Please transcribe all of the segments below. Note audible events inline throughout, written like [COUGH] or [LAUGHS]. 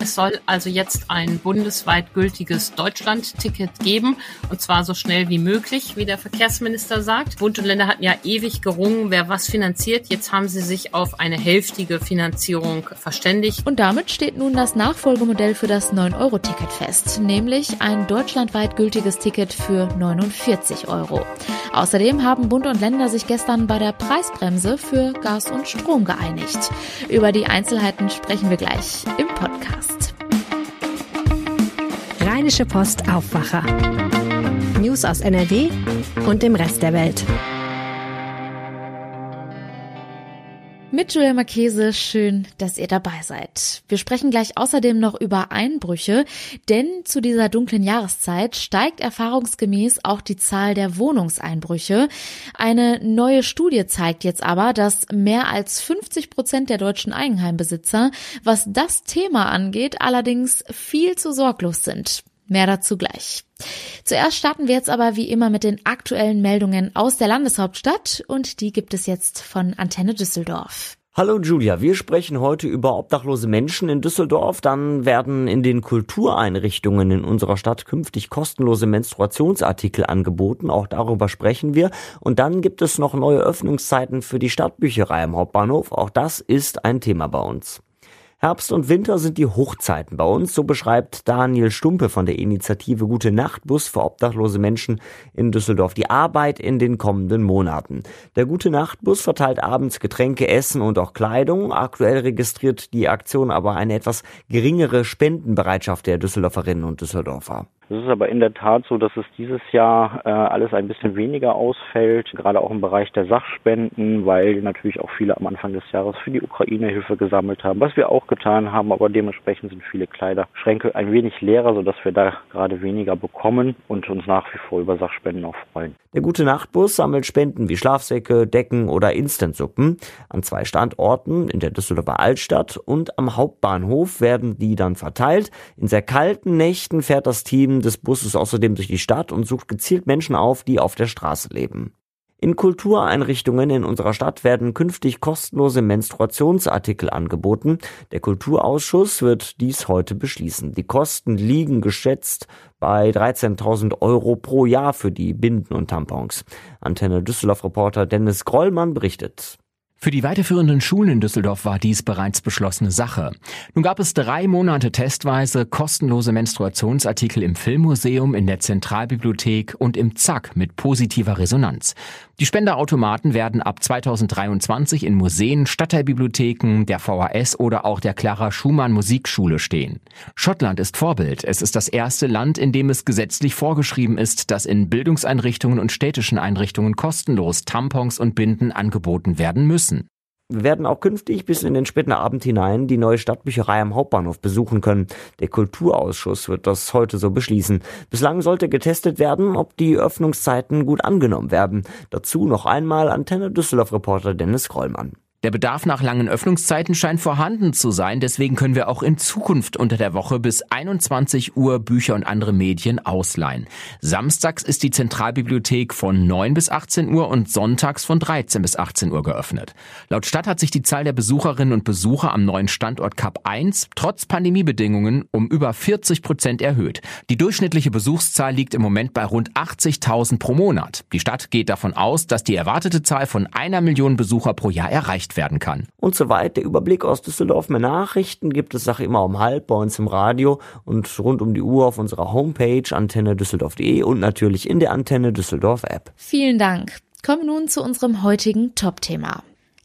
Es soll also jetzt ein bundesweit gültiges Deutschland-Ticket geben und zwar so schnell wie möglich, wie der Verkehrsminister sagt. Bund und Länder hatten ja ewig gerungen, wer was finanziert. Jetzt haben sie sich auf eine hälftige Finanzierung verständigt. Und damit steht nun das Nachfolgemodell für das 9-Euro-Ticket fest, nämlich ein deutschlandweit gültiges Ticket für 49 Euro. Außerdem haben Bund und Länder sich gestern bei der Preisbremse für Gas und Strom geeinigt. Über die Einzelheiten sprechen wir gleich im Podcast. Rheinische Post Aufwacher. News aus NRW und dem Rest der Welt. Mit Julia Marchese, schön, dass ihr dabei seid. Wir sprechen gleich außerdem noch über Einbrüche, denn zu dieser dunklen Jahreszeit steigt erfahrungsgemäß auch die Zahl der Wohnungseinbrüche. Eine neue Studie zeigt jetzt aber, dass mehr als 50 Prozent der deutschen Eigenheimbesitzer, was das Thema angeht, allerdings viel zu sorglos sind. Mehr dazu gleich. Zuerst starten wir jetzt aber wie immer mit den aktuellen Meldungen aus der Landeshauptstadt und die gibt es jetzt von Antenne Düsseldorf. Hallo Julia, wir sprechen heute über obdachlose Menschen in Düsseldorf. Dann werden in den Kultureinrichtungen in unserer Stadt künftig kostenlose Menstruationsartikel angeboten. Auch darüber sprechen wir. Und dann gibt es noch neue Öffnungszeiten für die Stadtbücherei am Hauptbahnhof. Auch das ist ein Thema bei uns. Herbst und Winter sind die Hochzeiten bei uns, so beschreibt Daniel Stumpe von der Initiative Gute Nacht Bus für obdachlose Menschen in Düsseldorf die Arbeit in den kommenden Monaten. Der Gute Nacht Bus verteilt abends Getränke, Essen und auch Kleidung. Aktuell registriert die Aktion aber eine etwas geringere Spendenbereitschaft der Düsseldorferinnen und Düsseldorfer. Es ist aber in der Tat so, dass es dieses Jahr äh, alles ein bisschen weniger ausfällt, gerade auch im Bereich der Sachspenden, weil natürlich auch viele am Anfang des Jahres für die Ukraine Hilfe gesammelt haben, was wir auch getan haben, aber dementsprechend sind viele Kleiderschränke ein wenig leerer, sodass wir da gerade weniger bekommen und uns nach wie vor über Sachspenden auch freuen. Der Gute Nachtbus sammelt Spenden wie Schlafsäcke, Decken oder Instantsuppen. An zwei Standorten in der Düsseldorfer Altstadt und am Hauptbahnhof werden die dann verteilt. In sehr kalten Nächten fährt das Team des Busses außerdem durch die Stadt und sucht gezielt Menschen auf, die auf der Straße leben. In Kultureinrichtungen in unserer Stadt werden künftig kostenlose Menstruationsartikel angeboten. Der Kulturausschuss wird dies heute beschließen. Die Kosten liegen geschätzt bei 13.000 Euro pro Jahr für die Binden und Tampons. Antenne Düsseldorf Reporter Dennis Grollmann berichtet. Für die weiterführenden Schulen in Düsseldorf war dies bereits beschlossene Sache. Nun gab es drei Monate testweise kostenlose Menstruationsartikel im Filmmuseum, in der Zentralbibliothek und im ZAK mit positiver Resonanz. Die Spenderautomaten werden ab 2023 in Museen, Stadtteilbibliotheken, der VHS oder auch der Clara Schumann Musikschule stehen. Schottland ist Vorbild. Es ist das erste Land, in dem es gesetzlich vorgeschrieben ist, dass in Bildungseinrichtungen und städtischen Einrichtungen kostenlos Tampons und Binden angeboten werden müssen. Wir werden auch künftig bis in den späten Abend hinein die neue Stadtbücherei am Hauptbahnhof besuchen können. Der Kulturausschuss wird das heute so beschließen. Bislang sollte getestet werden, ob die Öffnungszeiten gut angenommen werden. Dazu noch einmal Antenne Düsseldorf Reporter Dennis Krollmann. Der Bedarf nach langen Öffnungszeiten scheint vorhanden zu sein, deswegen können wir auch in Zukunft unter der Woche bis 21 Uhr Bücher und andere Medien ausleihen. Samstags ist die Zentralbibliothek von 9 bis 18 Uhr und sonntags von 13 bis 18 Uhr geöffnet. Laut Stadt hat sich die Zahl der Besucherinnen und Besucher am neuen Standort Kap 1 trotz Pandemiebedingungen um über 40 Prozent erhöht. Die durchschnittliche Besuchszahl liegt im Moment bei rund 80.000 pro Monat. Die Stadt geht davon aus, dass die erwartete Zahl von einer Million Besucher pro Jahr erreicht erreicht werden kann. Und soweit der Überblick aus Düsseldorf. Mehr Nachrichten gibt es Sache immer um halb bei uns im Radio und rund um die Uhr auf unserer Homepage antennedüsseldorf.de und natürlich in der Antenne Düsseldorf App. Vielen Dank. Kommen nun zu unserem heutigen Top-Thema.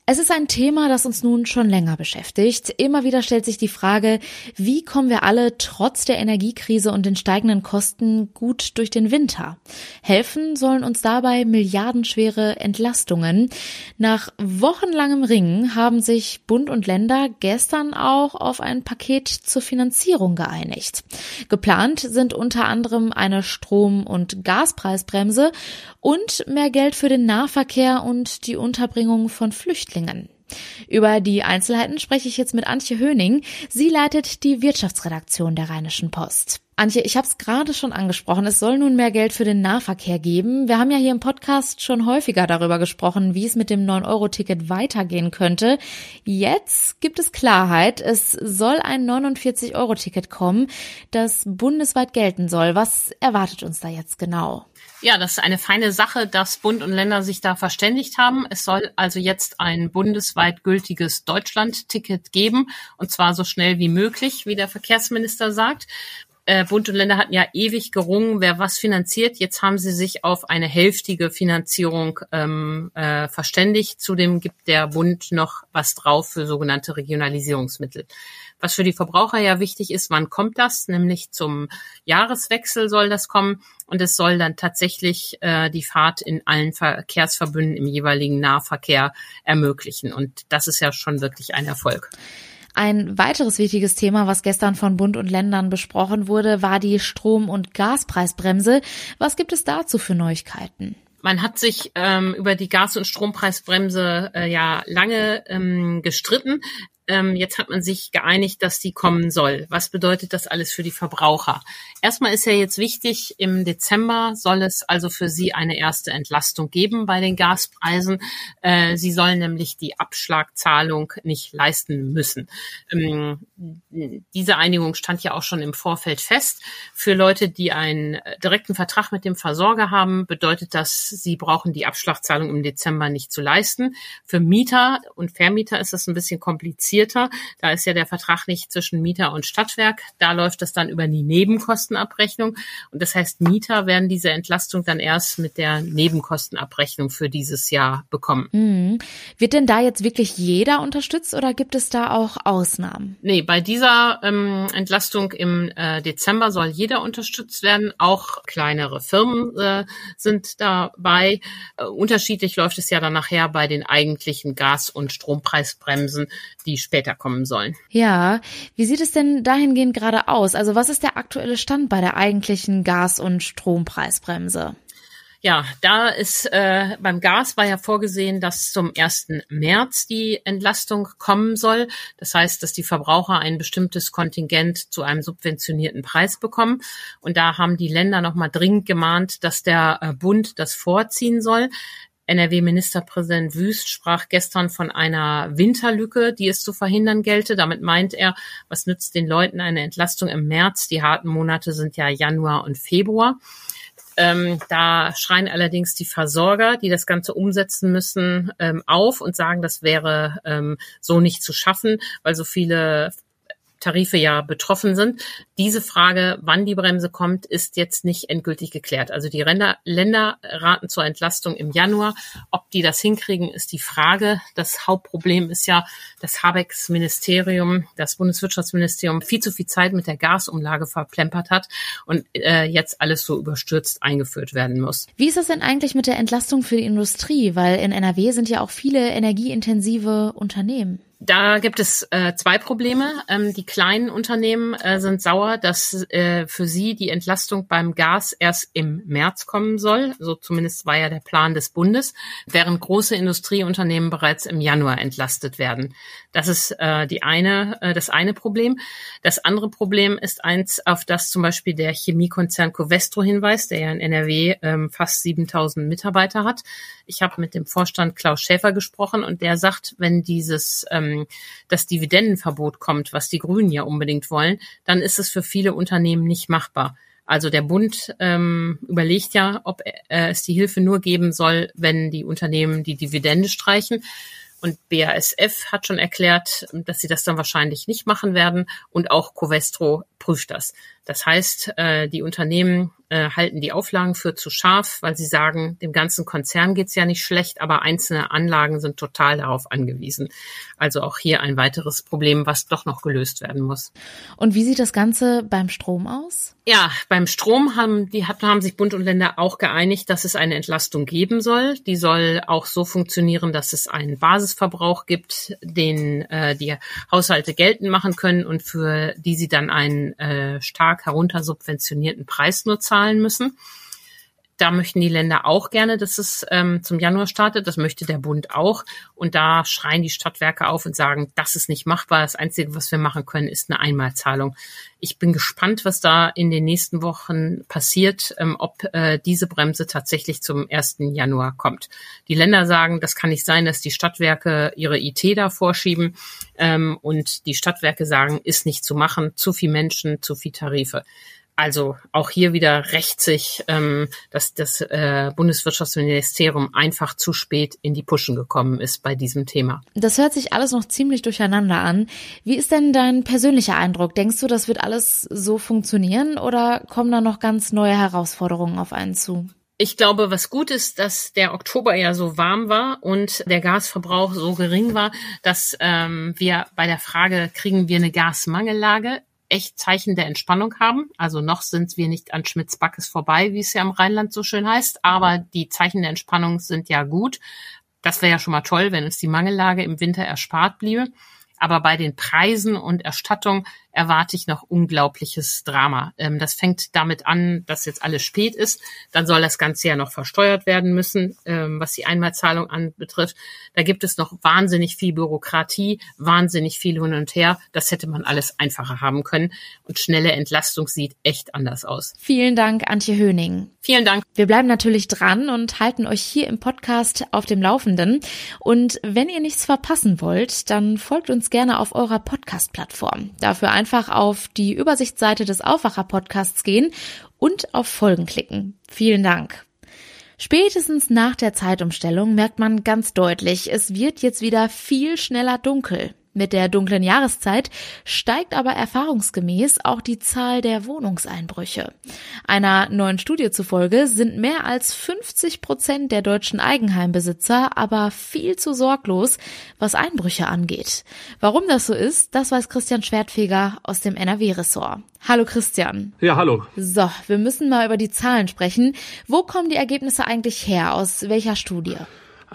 Es ist ein Thema, das uns nun schon länger beschäftigt. Immer wieder stellt sich die Frage, wie kommen wir alle trotz der Energiekrise und den steigenden Kosten gut durch den Winter? Helfen sollen uns dabei milliardenschwere Entlastungen. Nach wochenlangem Ringen haben sich Bund und Länder gestern auch auf ein Paket zur Finanzierung geeinigt. Geplant sind unter anderem eine Strom- und Gaspreisbremse und mehr Geld für den Nahverkehr und die Unterbringung von Flüchtlingen. Über die Einzelheiten spreche ich jetzt mit Antje Höning. Sie leitet die Wirtschaftsredaktion der Rheinischen Post. Antje, ich habe es gerade schon angesprochen, es soll nun mehr Geld für den Nahverkehr geben. Wir haben ja hier im Podcast schon häufiger darüber gesprochen, wie es mit dem 9-Euro-Ticket weitergehen könnte. Jetzt gibt es Klarheit. Es soll ein 49-Euro-Ticket kommen, das bundesweit gelten soll. Was erwartet uns da jetzt genau? Ja, das ist eine feine Sache, dass Bund und Länder sich da verständigt haben. Es soll also jetzt ein bundesweit gültiges Deutschland-Ticket geben, und zwar so schnell wie möglich, wie der Verkehrsminister sagt. Äh, Bund und Länder hatten ja ewig gerungen, wer was finanziert. Jetzt haben sie sich auf eine hälftige Finanzierung ähm, äh, verständigt. Zudem gibt der Bund noch was drauf für sogenannte Regionalisierungsmittel. Was für die Verbraucher ja wichtig ist, wann kommt das? Nämlich zum Jahreswechsel soll das kommen und es soll dann tatsächlich äh, die Fahrt in allen Verkehrsverbünden im jeweiligen Nahverkehr ermöglichen. Und das ist ja schon wirklich ein Erfolg. Ein weiteres wichtiges Thema, was gestern von Bund und Ländern besprochen wurde, war die Strom- und Gaspreisbremse. Was gibt es dazu für Neuigkeiten? Man hat sich ähm, über die Gas- und Strompreisbremse äh, ja lange ähm, gestritten. Ähm, jetzt hat man sich geeinigt, dass die kommen soll. Was bedeutet das alles für die Verbraucher? Erstmal ist ja jetzt wichtig, im Dezember soll es also für Sie eine erste Entlastung geben bei den Gaspreisen. Äh, Sie sollen nämlich die Abschlagzahlung nicht leisten müssen. Ähm, diese Einigung stand ja auch schon im Vorfeld fest. Für Leute, die einen direkten Vertrag mit dem Versorger haben, bedeutet das, sie brauchen die Abschlagzahlung im Dezember nicht zu leisten. Für Mieter und Vermieter ist das ein bisschen kompliziert komplizierter. Da ist ja der Vertrag nicht zwischen Mieter und Stadtwerk. Da läuft es dann über die Nebenkostenabrechnung. Und das heißt, Mieter werden diese Entlastung dann erst mit der Nebenkostenabrechnung für dieses Jahr bekommen. Mhm. Wird denn da jetzt wirklich jeder unterstützt oder gibt es da auch Ausnahmen? Nee, bei dieser ähm, Entlastung im äh, Dezember soll jeder unterstützt werden. Auch kleinere Firmen äh, sind dabei. Äh, unterschiedlich läuft es ja dann nachher bei den eigentlichen Gas- und Strompreisbremsen, die später kommen sollen. Ja, wie sieht es denn dahingehend gerade aus? Also was ist der aktuelle Stand bei der eigentlichen Gas- und Strompreisbremse? Ja, da ist äh, beim Gas war ja vorgesehen, dass zum 1. März die Entlastung kommen soll. Das heißt, dass die Verbraucher ein bestimmtes Kontingent zu einem subventionierten Preis bekommen. Und da haben die Länder nochmal dringend gemahnt, dass der äh, Bund das vorziehen soll. NRW-Ministerpräsident Wüst sprach gestern von einer Winterlücke, die es zu verhindern gelte. Damit meint er, was nützt den Leuten eine Entlastung im März? Die harten Monate sind ja Januar und Februar. Ähm, da schreien allerdings die Versorger, die das Ganze umsetzen müssen, ähm, auf und sagen, das wäre ähm, so nicht zu schaffen, weil so viele Tarife ja betroffen sind. Diese Frage, wann die Bremse kommt, ist jetzt nicht endgültig geklärt. Also die Länder, Länder raten zur Entlastung im Januar. Ob die das hinkriegen, ist die Frage. Das Hauptproblem ist ja, dass Habecks Ministerium, das Bundeswirtschaftsministerium, viel zu viel Zeit mit der Gasumlage verplempert hat und äh, jetzt alles so überstürzt eingeführt werden muss. Wie ist das denn eigentlich mit der Entlastung für die Industrie? Weil in NRW sind ja auch viele energieintensive Unternehmen. Da gibt es äh, zwei Probleme. Ähm, die kleinen Unternehmen äh, sind sauer, dass äh, für sie die Entlastung beim Gas erst im März kommen soll. So zumindest war ja der Plan des Bundes, während große Industrieunternehmen bereits im Januar entlastet werden. Das ist äh, die eine, äh, das eine Problem. Das andere Problem ist eins, auf das zum Beispiel der Chemiekonzern Covestro hinweist, der ja in NRW ähm, fast 7000 Mitarbeiter hat. Ich habe mit dem Vorstand Klaus Schäfer gesprochen und der sagt, wenn dieses ähm, das Dividendenverbot kommt, was die Grünen ja unbedingt wollen, dann ist es für viele Unternehmen nicht machbar. Also der Bund ähm, überlegt ja, ob es die Hilfe nur geben soll, wenn die Unternehmen die Dividende streichen. Und BASF hat schon erklärt, dass sie das dann wahrscheinlich nicht machen werden. Und auch Covestro prüft das. Das heißt, äh, die Unternehmen äh, halten die Auflagen für zu scharf, weil sie sagen, dem ganzen Konzern geht's ja nicht schlecht, aber einzelne Anlagen sind total darauf angewiesen. Also auch hier ein weiteres Problem, was doch noch gelöst werden muss. Und wie sieht das Ganze beim Strom aus? Ja, beim Strom haben die haben sich Bund und Länder auch geeinigt, dass es eine Entlastung geben soll. Die soll auch so funktionieren, dass es einen Basisverbrauch gibt, den äh, die Haushalte geltend machen können und für die sie dann einen äh, stark heruntersubventionierten Preis nur zahlen müssen. Da möchten die Länder auch gerne, dass es ähm, zum Januar startet. Das möchte der Bund auch. Und da schreien die Stadtwerke auf und sagen, das ist nicht machbar. Das Einzige, was wir machen können, ist eine Einmalzahlung. Ich bin gespannt, was da in den nächsten Wochen passiert, ähm, ob äh, diese Bremse tatsächlich zum 1. Januar kommt. Die Länder sagen, das kann nicht sein, dass die Stadtwerke ihre IT da vorschieben. Ähm, und die Stadtwerke sagen, ist nicht zu machen, zu viel Menschen, zu viel Tarife. Also auch hier wieder rächt sich, ähm, dass das äh, Bundeswirtschaftsministerium einfach zu spät in die Puschen gekommen ist bei diesem Thema. Das hört sich alles noch ziemlich durcheinander an. Wie ist denn dein persönlicher Eindruck? Denkst du, das wird alles so funktionieren oder kommen da noch ganz neue Herausforderungen auf einen zu? Ich glaube, was gut ist, dass der Oktober ja so warm war und der Gasverbrauch so gering war, dass ähm, wir bei der Frage, kriegen wir eine Gasmangellage, echt Zeichen der Entspannung haben. Also noch sind wir nicht an Schmitz Backes vorbei, wie es ja im Rheinland so schön heißt, aber die Zeichen der Entspannung sind ja gut. Das wäre ja schon mal toll, wenn uns die Mangellage im Winter erspart bliebe. Aber bei den Preisen und Erstattung erwarte ich noch unglaubliches Drama. Ähm, das fängt damit an, dass jetzt alles spät ist. Dann soll das Ganze ja noch versteuert werden müssen, ähm, was die Einmalzahlung anbetrifft. Da gibt es noch wahnsinnig viel Bürokratie, wahnsinnig viel hin und her. Das hätte man alles einfacher haben können. Und schnelle Entlastung sieht echt anders aus. Vielen Dank, Antje Höning. Vielen Dank. Wir bleiben natürlich dran und halten euch hier im Podcast auf dem Laufenden. Und wenn ihr nichts verpassen wollt, dann folgt uns gerne auf eurer Podcast-Plattform. Dafür einfach auf die Übersichtsseite des Aufwacher-Podcasts gehen und auf Folgen klicken. Vielen Dank. Spätestens nach der Zeitumstellung merkt man ganz deutlich, es wird jetzt wieder viel schneller dunkel. Mit der dunklen Jahreszeit steigt aber erfahrungsgemäß auch die Zahl der Wohnungseinbrüche. Einer neuen Studie zufolge sind mehr als 50 Prozent der deutschen Eigenheimbesitzer aber viel zu sorglos, was Einbrüche angeht. Warum das so ist, das weiß Christian Schwertfeger aus dem NRW-Ressort. Hallo Christian. Ja, hallo. So, wir müssen mal über die Zahlen sprechen. Wo kommen die Ergebnisse eigentlich her? Aus welcher Studie?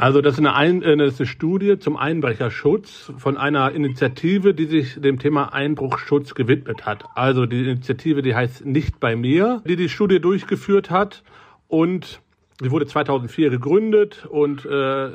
Also das ist eine, Ein äh, das ist eine Studie zum Einbrecherschutz von einer Initiative, die sich dem Thema Einbruchschutz gewidmet hat. Also die Initiative, die heißt Nicht bei mir, die die Studie durchgeführt hat und Sie wurde 2004 gegründet und äh,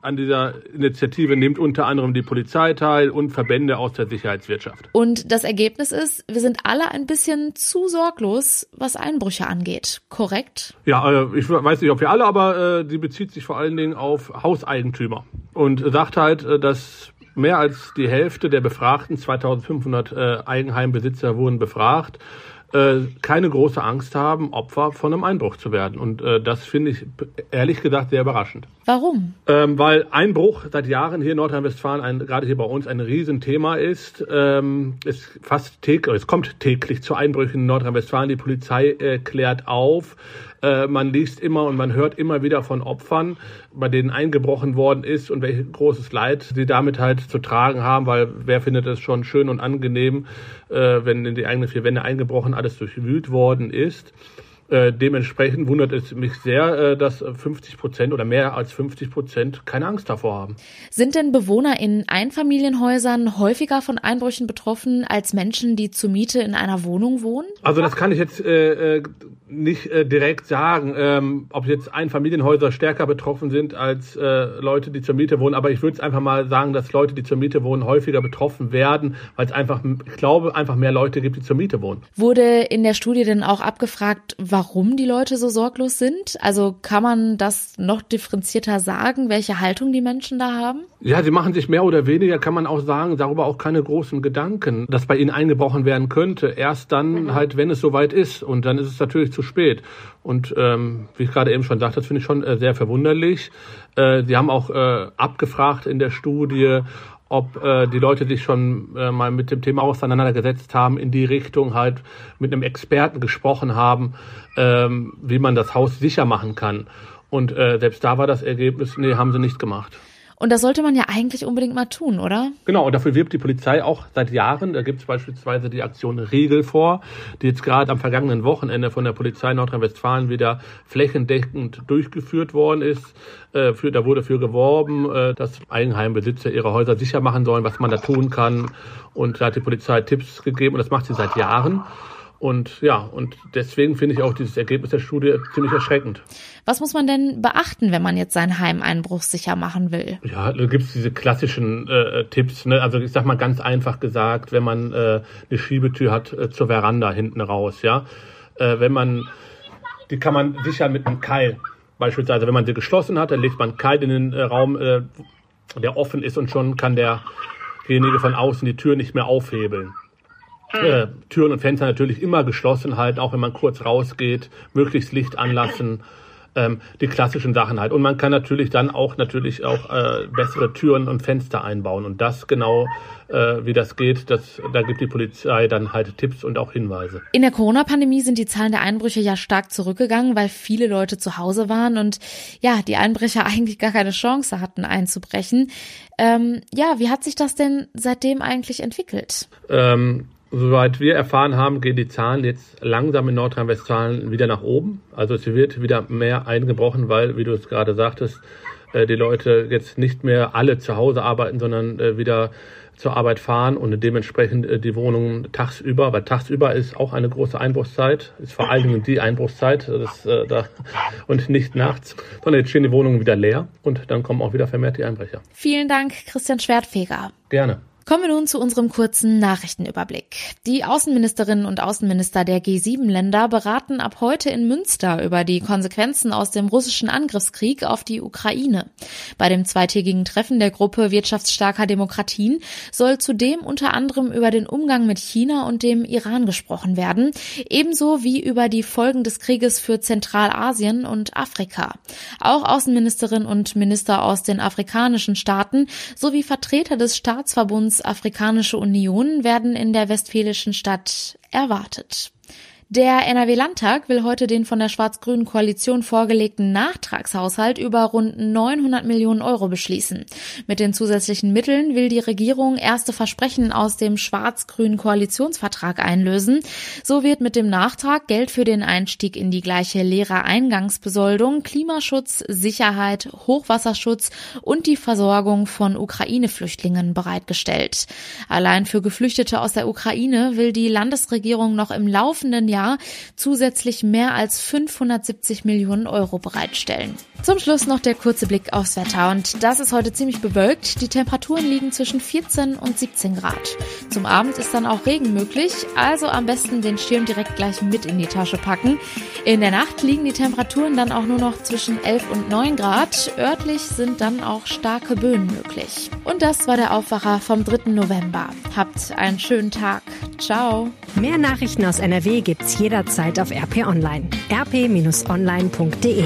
an dieser Initiative nimmt unter anderem die Polizei teil und Verbände aus der Sicherheitswirtschaft. Und das Ergebnis ist, wir sind alle ein bisschen zu sorglos, was Einbrüche angeht. Korrekt? Ja, äh, ich weiß nicht, ob wir alle, aber äh, die bezieht sich vor allen Dingen auf Hauseigentümer und sagt halt, äh, dass mehr als die Hälfte der Befragten, 2500 äh, Eigenheimbesitzer wurden befragt, äh, keine große Angst haben, Opfer von einem Einbruch zu werden. Und äh, das finde ich ehrlich gesagt sehr überraschend. Warum? Ähm, weil Einbruch seit Jahren hier in Nordrhein-Westfalen, gerade hier bei uns, ein Riesenthema ist. Ähm, es, fast täglich, es kommt täglich zu Einbrüchen in Nordrhein-Westfalen. Die Polizei äh, klärt auf. Äh, man liest immer und man hört immer wieder von Opfern, bei denen eingebrochen worden ist und welches großes Leid sie damit halt zu tragen haben, weil wer findet es schon schön und angenehm, äh, wenn in die eigenen vier Wände eingebrochen alles durchwühlt worden ist. Äh, dementsprechend wundert es mich sehr, äh, dass 50 Prozent oder mehr als 50 Prozent keine Angst davor haben. Sind denn Bewohner in Einfamilienhäusern häufiger von Einbrüchen betroffen als Menschen, die zur Miete in einer Wohnung wohnen? Also das kann ich jetzt äh, äh nicht äh, direkt sagen, ähm, ob jetzt Einfamilienhäuser stärker betroffen sind als äh, Leute, die zur Miete wohnen. Aber ich würde es einfach mal sagen, dass Leute, die zur Miete wohnen, häufiger betroffen werden, weil es einfach, ich glaube, einfach mehr Leute gibt, die zur Miete wohnen. Wurde in der Studie denn auch abgefragt, warum die Leute so sorglos sind? Also kann man das noch differenzierter sagen, welche Haltung die Menschen da haben? Ja, sie machen sich mehr oder weniger, kann man auch sagen, darüber auch keine großen Gedanken, dass bei ihnen eingebrochen werden könnte. Erst dann mhm. halt, wenn es soweit ist. Und dann ist es natürlich zu spät. Und ähm, wie ich gerade eben schon sagte, das finde ich schon äh, sehr verwunderlich. Äh, sie haben auch äh, abgefragt in der Studie, ob äh, die Leute sich schon äh, mal mit dem Thema auseinandergesetzt haben, in die Richtung halt mit einem Experten gesprochen haben, ähm, wie man das Haus sicher machen kann. Und äh, selbst da war das Ergebnis, nee, haben sie nicht gemacht. Und das sollte man ja eigentlich unbedingt mal tun, oder? Genau, und dafür wirbt die Polizei auch seit Jahren. Da gibt es beispielsweise die Aktion Regel vor, die jetzt gerade am vergangenen Wochenende von der Polizei Nordrhein-Westfalen wieder flächendeckend durchgeführt worden ist. Äh, für, da wurde für geworben, äh, dass Eigenheimbesitzer ihre Häuser sicher machen sollen, was man da tun kann. Und da hat die Polizei Tipps gegeben und das macht sie seit Jahren. Und ja, und deswegen finde ich auch dieses Ergebnis der Studie ziemlich erschreckend. Was muss man denn beachten, wenn man jetzt sein Heim einbruchsicher machen will? Ja, da gibt's diese klassischen äh, Tipps. Ne? Also ich sag mal ganz einfach gesagt, wenn man äh, eine Schiebetür hat äh, zur Veranda hinten raus, ja, äh, wenn man, die kann man sichern mit einem Keil. Beispielsweise, wenn man sie geschlossen hat, dann legt man einen Keil in den äh, Raum, äh, der offen ist und schon kann derjenige von außen die Tür nicht mehr aufhebeln. Äh, Türen und Fenster natürlich immer geschlossen halten, auch wenn man kurz rausgeht, möglichst Licht anlassen, ähm, die klassischen Sachen halt. Und man kann natürlich dann auch natürlich auch äh, bessere Türen und Fenster einbauen. Und das genau, äh, wie das geht, das, da gibt die Polizei dann halt Tipps und auch Hinweise. In der Corona-Pandemie sind die Zahlen der Einbrüche ja stark zurückgegangen, weil viele Leute zu Hause waren und ja, die Einbrecher [LAUGHS] eigentlich gar keine Chance hatten einzubrechen. Ähm, ja, wie hat sich das denn seitdem eigentlich entwickelt? Ähm, Soweit wir erfahren haben, gehen die Zahlen jetzt langsam in Nordrhein-Westfalen wieder nach oben. Also es wird wieder mehr eingebrochen, weil, wie du es gerade sagtest, äh, die Leute jetzt nicht mehr alle zu Hause arbeiten, sondern äh, wieder zur Arbeit fahren und dementsprechend äh, die Wohnungen tagsüber, weil tagsüber ist auch eine große Einbruchszeit, ist vor allen Dingen die Einbruchszeit das, äh, da, und nicht nachts, sondern jetzt stehen die Wohnungen wieder leer und dann kommen auch wieder vermehrt die Einbrecher. Vielen Dank, Christian Schwertfeger. Gerne. Kommen wir nun zu unserem kurzen Nachrichtenüberblick. Die Außenministerinnen und Außenminister der G7-Länder beraten ab heute in Münster über die Konsequenzen aus dem russischen Angriffskrieg auf die Ukraine. Bei dem zweitägigen Treffen der Gruppe wirtschaftsstarker Demokratien soll zudem unter anderem über den Umgang mit China und dem Iran gesprochen werden, ebenso wie über die Folgen des Krieges für Zentralasien und Afrika. Auch Außenministerinnen und Minister aus den afrikanischen Staaten sowie Vertreter des Staatsverbunds Afrikanische Union werden in der westfälischen Stadt erwartet. Der NRW-Landtag will heute den von der schwarz-grünen Koalition vorgelegten Nachtragshaushalt über rund 900 Millionen Euro beschließen. Mit den zusätzlichen Mitteln will die Regierung erste Versprechen aus dem schwarz-grünen Koalitionsvertrag einlösen. So wird mit dem Nachtrag Geld für den Einstieg in die gleiche Lehrereingangsbesoldung, Klimaschutz, Sicherheit, Hochwasserschutz und die Versorgung von Ukraine-Flüchtlingen bereitgestellt. Allein für Geflüchtete aus der Ukraine will die Landesregierung noch im laufenden Jahr Jahr zusätzlich mehr als 570 Millionen Euro bereitstellen. Zum Schluss noch der kurze Blick aufs Wetter und das ist heute ziemlich bewölkt. Die Temperaturen liegen zwischen 14 und 17 Grad. Zum Abend ist dann auch Regen möglich, also am besten den Schirm direkt gleich mit in die Tasche packen. In der Nacht liegen die Temperaturen dann auch nur noch zwischen 11 und 9 Grad. Örtlich sind dann auch starke Böen möglich. Und das war der Aufwacher vom 3. November. Habt einen schönen Tag. Ciao. Mehr Nachrichten aus NRW gibt's jederzeit auf RP Online. rp-online.de